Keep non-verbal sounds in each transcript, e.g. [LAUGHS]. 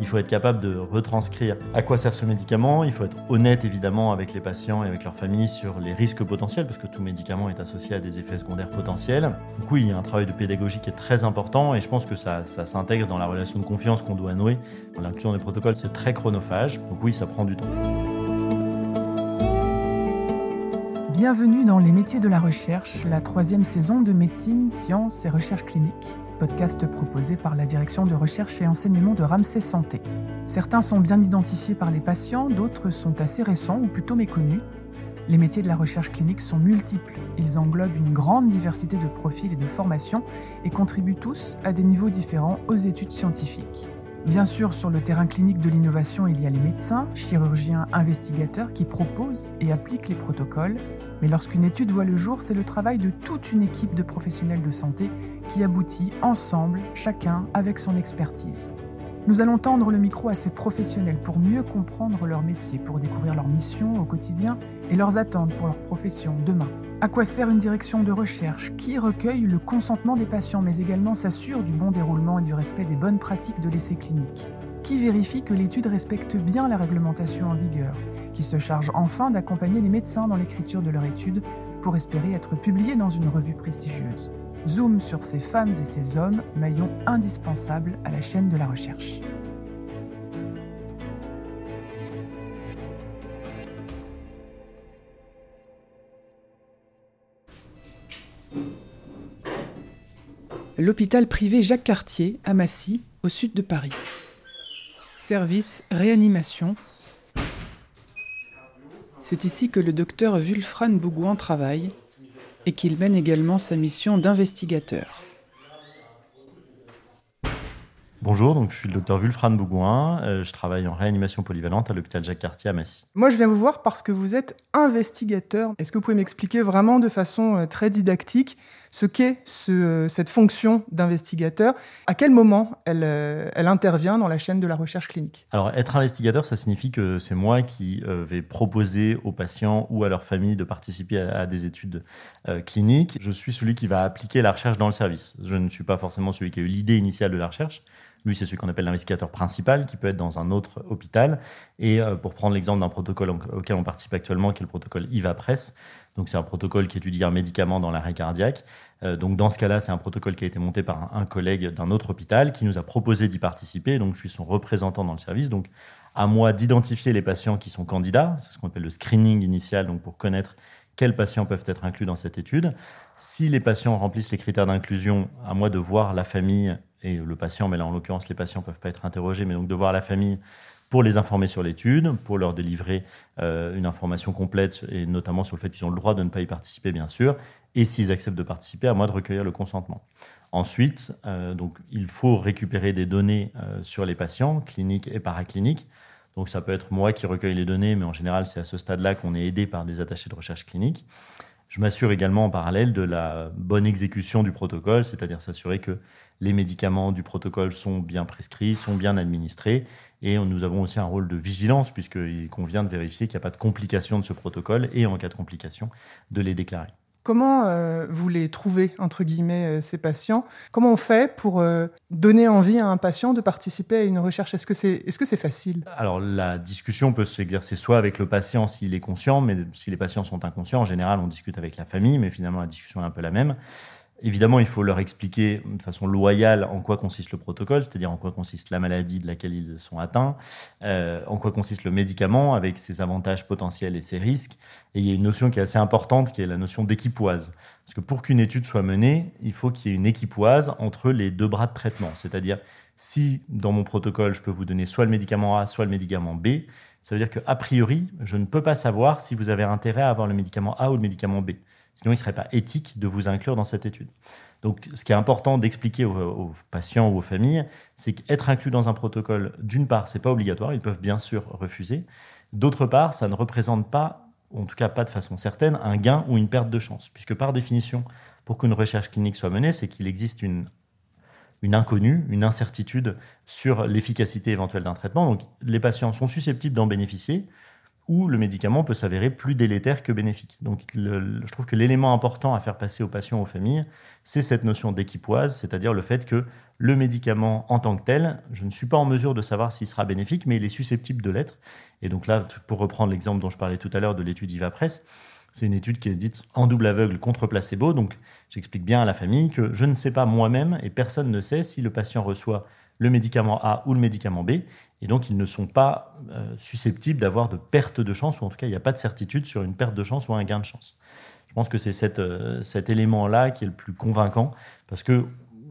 il faut être capable de retranscrire à quoi sert ce médicament, il faut être honnête évidemment avec les patients et avec leurs familles sur les risques potentiels, parce que tout médicament est associé à des effets secondaires potentiels. Donc oui, il y a un travail de pédagogie qui est très important et je pense que ça, ça s'intègre dans la relation de confiance qu'on doit nouer. L'inclusion des protocoles, c'est très chronophage, donc oui, ça prend du temps. Bienvenue dans Les métiers de la recherche, la troisième saison de médecine, sciences et recherche clinique podcast proposé par la direction de recherche et enseignement de Ramsey Santé. Certains sont bien identifiés par les patients, d'autres sont assez récents ou plutôt méconnus. Les métiers de la recherche clinique sont multiples. Ils englobent une grande diversité de profils et de formations et contribuent tous à des niveaux différents aux études scientifiques. Bien sûr, sur le terrain clinique de l'innovation, il y a les médecins, chirurgiens, investigateurs qui proposent et appliquent les protocoles, mais lorsqu'une étude voit le jour, c'est le travail de toute une équipe de professionnels de santé qui aboutit ensemble, chacun avec son expertise. Nous allons tendre le micro à ces professionnels pour mieux comprendre leur métier, pour découvrir leur mission au quotidien et leurs attentes pour leur profession demain. À quoi sert une direction de recherche Qui recueille le consentement des patients mais également s'assure du bon déroulement et du respect des bonnes pratiques de l'essai clinique? Qui vérifie que l'étude respecte bien la réglementation en vigueur? Qui se charge enfin d'accompagner les médecins dans l'écriture de leur étude pour espérer être publiée dans une revue prestigieuse zoom sur ces femmes et ces hommes, maillons indispensables à la chaîne de la recherche. L'hôpital privé Jacques Cartier à Massy, au sud de Paris. Service réanimation. C'est ici que le docteur Wulfran Bougouin travaille, et qu'il mène également sa mission d'investigateur. Bonjour, donc je suis le docteur Wulfran Bougouin, euh, je travaille en réanimation polyvalente à l'hôpital Jacques Cartier à Massy. Moi je viens vous voir parce que vous êtes investigateur. Est-ce que vous pouvez m'expliquer vraiment de façon euh, très didactique ce qu'est ce, cette fonction d'investigateur À quel moment elle, euh, elle, intervient dans la chaîne de la recherche clinique? Alors être investigateur, ça signifie que c'est moi qui vais proposer aux patients ou à leur famille de participer à des études cliniques. Je suis celui qui va appliquer la recherche dans le service. Je ne suis pas forcément celui qui a eu l'idée initiale de la recherche. Lui, c'est celui qu'on appelle l'investigateur principal, qui peut être dans un autre hôpital. Et euh, pour prendre l'exemple d'un protocole auquel on participe actuellement, qui est le protocole IVA-Press, donc c'est un protocole qui étudie un médicament dans l'arrêt cardiaque. Euh, donc dans ce cas-là, c'est un protocole qui a été monté par un, collègue d'un autre hôpital qui nous a proposé d'y participer. Donc je suis son représentant dans le service. Donc à moi d'identifier les patients qui sont candidats, c'est ce qu'on appelle le screening initial, donc pour connaître quels patients peuvent être inclus dans cette étude. Si les patients remplissent les critères d'inclusion, à moi de voir la famille et le patient, mais là en l'occurrence les patients ne peuvent pas être interrogés, mais donc de voir la famille pour les informer sur l'étude, pour leur délivrer euh, une information complète et notamment sur le fait qu'ils ont le droit de ne pas y participer bien sûr, et s'ils acceptent de participer, à moi de recueillir le consentement. Ensuite, euh, donc il faut récupérer des données euh, sur les patients, cliniques et paracliniques. Donc ça peut être moi qui recueille les données, mais en général c'est à ce stade-là qu'on est aidé par des attachés de recherche clinique. Je m'assure également en parallèle de la bonne exécution du protocole, c'est-à-dire s'assurer que les médicaments du protocole sont bien prescrits, sont bien administrés. Et nous avons aussi un rôle de vigilance, puisqu'il convient de vérifier qu'il n'y a pas de complications de ce protocole et en cas de complications, de les déclarer. Comment euh, vous les trouvez, entre guillemets, euh, ces patients? Comment on fait pour euh, donner envie à un patient de participer à une recherche? Est-ce que c'est est -ce c'est facile? Alors, la discussion peut s'exercer soit avec le patient s'il est conscient, mais si les patients sont inconscients, en général, on discute avec la famille, mais finalement, la discussion est un peu la même. Évidemment, il faut leur expliquer de façon loyale en quoi consiste le protocole, c'est-à-dire en quoi consiste la maladie de laquelle ils sont atteints, euh, en quoi consiste le médicament avec ses avantages potentiels et ses risques. Et il y a une notion qui est assez importante, qui est la notion d'équipoise. Parce que pour qu'une étude soit menée, il faut qu'il y ait une équipoise entre les deux bras de traitement. C'est-à-dire, si dans mon protocole, je peux vous donner soit le médicament A, soit le médicament B, ça veut dire qu'a priori, je ne peux pas savoir si vous avez intérêt à avoir le médicament A ou le médicament B. Sinon, il ne serait pas éthique de vous inclure dans cette étude. Donc, ce qui est important d'expliquer aux, patients ou aux familles, c'est qu'être inclus dans un protocole, d'une part, c'est pas obligatoire, ils peuvent bien sûr refuser. D'autre part, ça ne représente pas, en tout cas pas de façon certaine, un gain ou une perte de chance, puisque par définition, pour qu'une recherche clinique soit menée, c'est qu'il existe une une inconnue, une incertitude sur l'efficacité éventuelle d'un traitement. Donc les patients sont susceptibles d'en bénéficier où le médicament peut s'avérer plus délétère que bénéfique. Donc je trouve que l'élément important à faire passer aux patients, aux familles, c'est cette notion d'équipoise, c'est-à-dire le fait que le médicament en tant que tel, je ne suis pas en mesure de savoir s'il sera bénéfique, mais il est susceptible de l'être. Et donc là, pour reprendre l'exemple dont je parlais tout à l'heure de l'étude IVAPRESS, c'est une étude qui est dite en double aveugle contre placebo. Donc, j'explique bien à la famille que je ne sais pas moi-même et personne ne sait si le patient reçoit le médicament A ou le médicament B. Et donc, ils ne sont pas euh, susceptibles d'avoir de perte de chance, ou en tout cas, il n'y a pas de certitude sur une perte de chance ou un gain de chance. Je pense que c'est euh, cet élément-là qui est le plus convaincant, parce que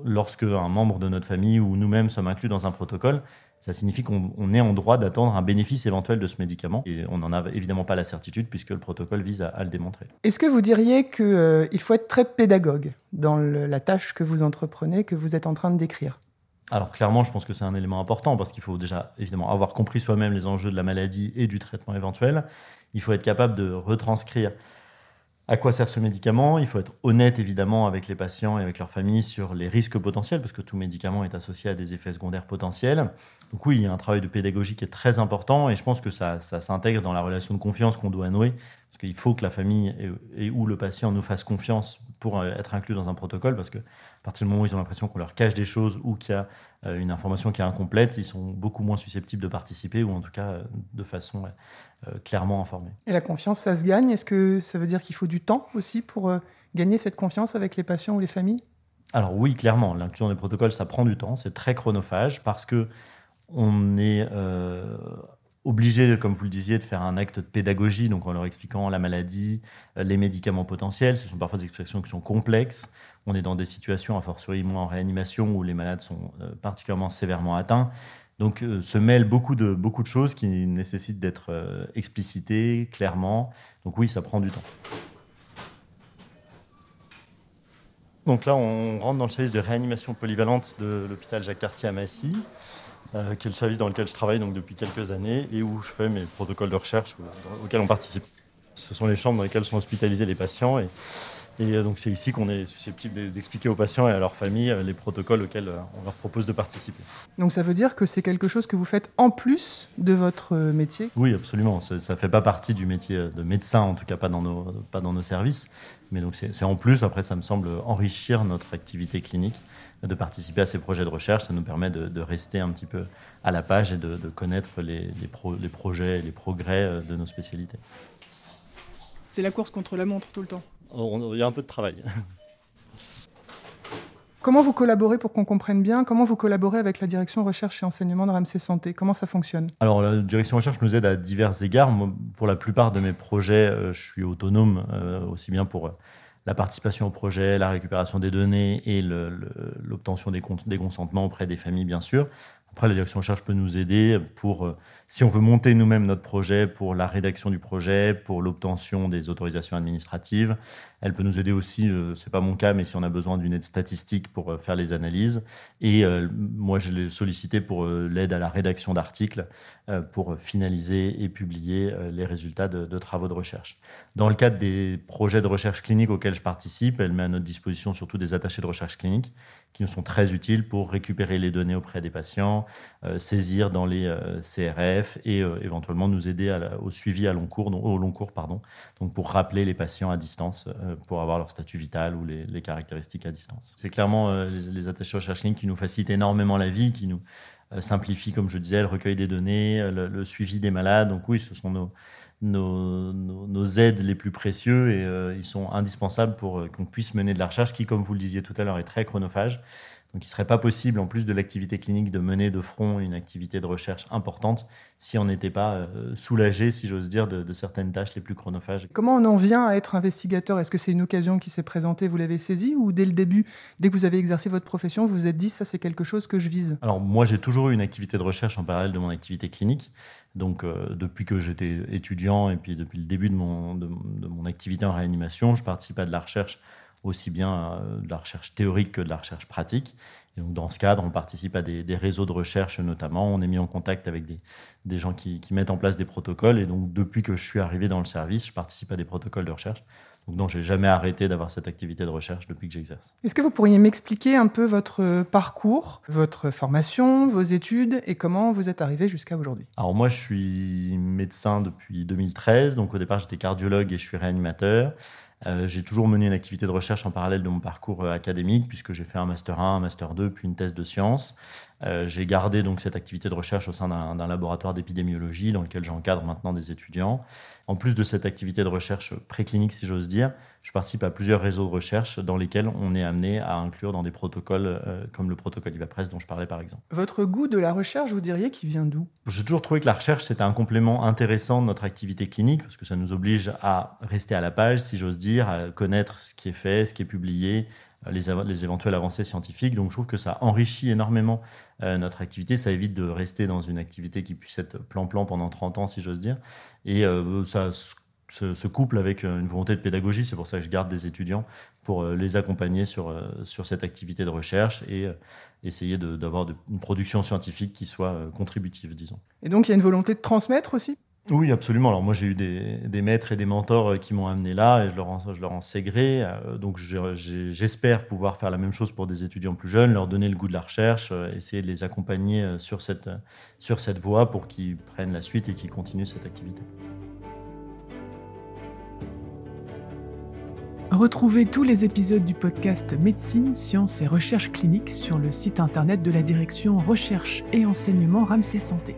lorsque un membre de notre famille ou nous-mêmes sommes inclus dans un protocole, ça signifie qu'on est en droit d'attendre un bénéfice éventuel de ce médicament. Et on n'en a évidemment pas la certitude puisque le protocole vise à, le démontrer. Est-ce que vous diriez qu'il euh, faut être très pédagogue dans la tâche que vous entreprenez, que vous êtes en train de décrire? Alors clairement, je pense que c'est un élément important parce qu'il faut déjà évidemment avoir compris soi-même les enjeux de la maladie et du traitement éventuel. Il faut être capable de retranscrire à quoi sert ce médicament Il faut être honnête évidemment avec les patients et avec leurs familles sur les risques potentiels, parce que tout médicament est associé à des effets secondaires potentiels. Donc oui, il y a un travail de pédagogie qui est très important, et je pense que ça, ça s'intègre dans la relation de confiance qu'on doit nouer, parce qu'il faut que la famille et, ou le patient nous fasse confiance pour euh, être inclus dans un protocole, parce que à partir du moment où ils ont l'impression qu'on leur cache des choses ou qu'il y a euh, une information qui est incomplète, ils sont beaucoup moins susceptibles de participer, ou en tout cas euh, de façon clairement informée. Et la confiance, ça se gagne? Est-ce que ça veut dire qu'il faut du temps aussi pour gagner cette confiance avec les patients ou les familles? Alors oui, clairement, l'inclusion des protocoles, ça prend du temps, c'est très chronophage parce que on est obligé, comme vous le disiez, de faire un acte de pédagogie, donc en leur expliquant la maladie, euh, les médicaments potentiels. Ce sont parfois des expressions qui sont complexes. On est dans des situations, à fortiori moins en réanimation, où les malades sont euh, particulièrement sévèrement atteints. Donc euh, se mêlent beaucoup de, beaucoup de choses qui nécessitent d'être explicitées clairement. Donc oui, ça prend du temps. Donc là, on rentre dans le service de réanimation polyvalente de l'hôpital Jacques Cartier à Massy. Euh, qui est le service dans lequel je travaille donc, depuis quelques années et où je fais mes protocoles de recherche auxquels on participe. Ce sont les chambres dans lesquelles sont hospitalisés les patients et, et euh, donc c'est ici qu'on est susceptible d'expliquer aux patients et à leurs familles euh, les protocoles auxquels on leur propose de participer. Donc ça veut dire que c'est quelque chose que vous faites en plus de votre métier? Oui, absolument. Ça ne fait pas partie du métier de médecin, en tout cas pas dans nos, pas dans nos services. Mais donc c'est en plus, après ça me semble enrichir notre activité clinique de participer à ces projets de recherche. Ça nous permet de, rester un petit peu à la page et de, connaître les, les, projets et les progrès euh, de nos spécialités. C'est la course contre la montre tout le temps? Il y a un peu de travail. [LAUGHS] Comment vous collaborez pour qu'on comprenne bien Comment vous collaborez avec la direction recherche et enseignement de Ramsey Santé Comment ça fonctionne Alors, la direction recherche nous aide à divers égards. pour la plupart de mes projets, euh, je suis autonome, euh, aussi bien pour la participation au projet, la récupération des données et l'obtention des, des consentements auprès des familles, bien sûr. Après, la direction recherche peut nous aider pour, euh, si on veut monter nous-mêmes notre projet, pour la rédaction du projet, pour l'obtention des autorisations administratives. Elle peut nous aider aussi, euh, c'est pas mon cas, mais si on a besoin d'une aide statistique pour euh, faire les analyses. Et moi, je l'ai sollicité pour l'aide à la rédaction d'articles pour finaliser et publier les résultats de, de, travaux de recherche. Dans le cadre des projets de recherche clinique auxquels je participe, elle met à notre disposition surtout des attachés de recherche clinique qui nous sont très utiles pour récupérer les données auprès des patients, saisir dans les euh, CRF et euh, éventuellement nous aider au suivi à long cours, au long cours pardon, donc pour rappeler les patients à distance pour avoir leur statut vital ou les, caractéristiques à distance. C'est clairement les, attachés de recherche clinique qui nous facilitent énormément la vie, qui nous simplifient, comme je disais, le recueil des données, le, suivi des malades. Donc oui, ce sont nos, aides les plus précieux et ils sont indispensables pour qu'on puisse mener de la recherche qui, comme vous le disiez tout à l'heure, est très chronophage donc il ne serait pas possible, en plus de l'activité clinique, de mener de front une activité de recherche importante si on n'était pas euh, soulagé, si j'ose dire, de, certaines tâches les plus chronophages. Comment on en vient à être investigateur? Est-ce que c'est une occasion qui s'est présentée, vous l'avez saisie, ou dès le début, dès que vous avez exercé votre profession, vous vous êtes dit, ça c'est quelque chose que je vise? Alors moi j'ai toujours eu une activité de recherche en parallèle de mon activité clinique. Donc euh, depuis que j'étais étudiant et puis depuis le début de mon, de mon activité en réanimation, je participe à de la recherche aussi bien euh, de la recherche théorique que de la recherche pratique. Et donc, dans ce cadre, on participe à des, réseaux de recherche notamment. On est mis en contact avec des, des gens qui, qui, mettent en place des protocoles. Et donc, depuis que je suis arrivé dans le service, je participe à des protocoles de recherche. Donc non, j'ai jamais arrêté d'avoir cette activité de recherche depuis que j'exerce. Est-ce que vous pourriez m'expliquer un peu votre parcours, votre formation, vos études et comment vous êtes arrivé jusqu'à aujourd'hui? Alors moi, je suis médecin depuis 2013. Donc au départ, j'étais cardiologue et je suis réanimateur. Euh, j'ai toujours mené une activité de recherche en parallèle de mon parcours euh, académique, puisque j'ai fait un master 1, un master 2, puis une thèse de sciences. Euh, j'ai gardé donc cette activité de recherche au sein d'un laboratoire d'épidémiologie dans lequel j'encadre maintenant des étudiants. En plus de cette activité de recherche préclinique, si j'ose dire, je participe à plusieurs réseaux de recherche dans lesquels on est amené à inclure dans des protocoles comme le protocole IVAPRES dont je parlais par exemple. Votre goût de la recherche, vous diriez qu'il vient d'où? J'ai toujours trouvé que la recherche, c'était un complément intéressant de notre activité clinique, parce que ça nous oblige à rester à la page, si j'ose dire, à connaître ce qui est fait, ce qui est publié, les, les, éventuelles avancées scientifiques. Donc je trouve que ça enrichit énormément euh, notre activité. Ça évite de rester dans une activité qui puisse être plan-plan pendant 30 ans, si j'ose dire. Et euh, ça se, couple avec euh, une volonté de pédagogie. C'est pour ça que je garde des étudiants pour les accompagner sur cette activité de recherche et essayer d'avoir une production scientifique qui soit contributive, disons. Et donc il y a une volonté de transmettre aussi? Oui, absolument. Alors moi, j'ai eu des, maîtres et des mentors euh, qui m'ont amené là et je leur en, sais gré. Euh, donc j'espère pouvoir faire la même chose pour des étudiants plus jeunes, leur donner le goût de la recherche, euh, essayer de les accompagner sur cette, sur cette voie pour qu'ils prennent la suite et qu'ils continuent cette activité. Retrouvez tous les épisodes du podcast Médecine, Sciences et Recherche cliniques sur le site internet de la direction Recherche et Enseignement Ramsey Santé.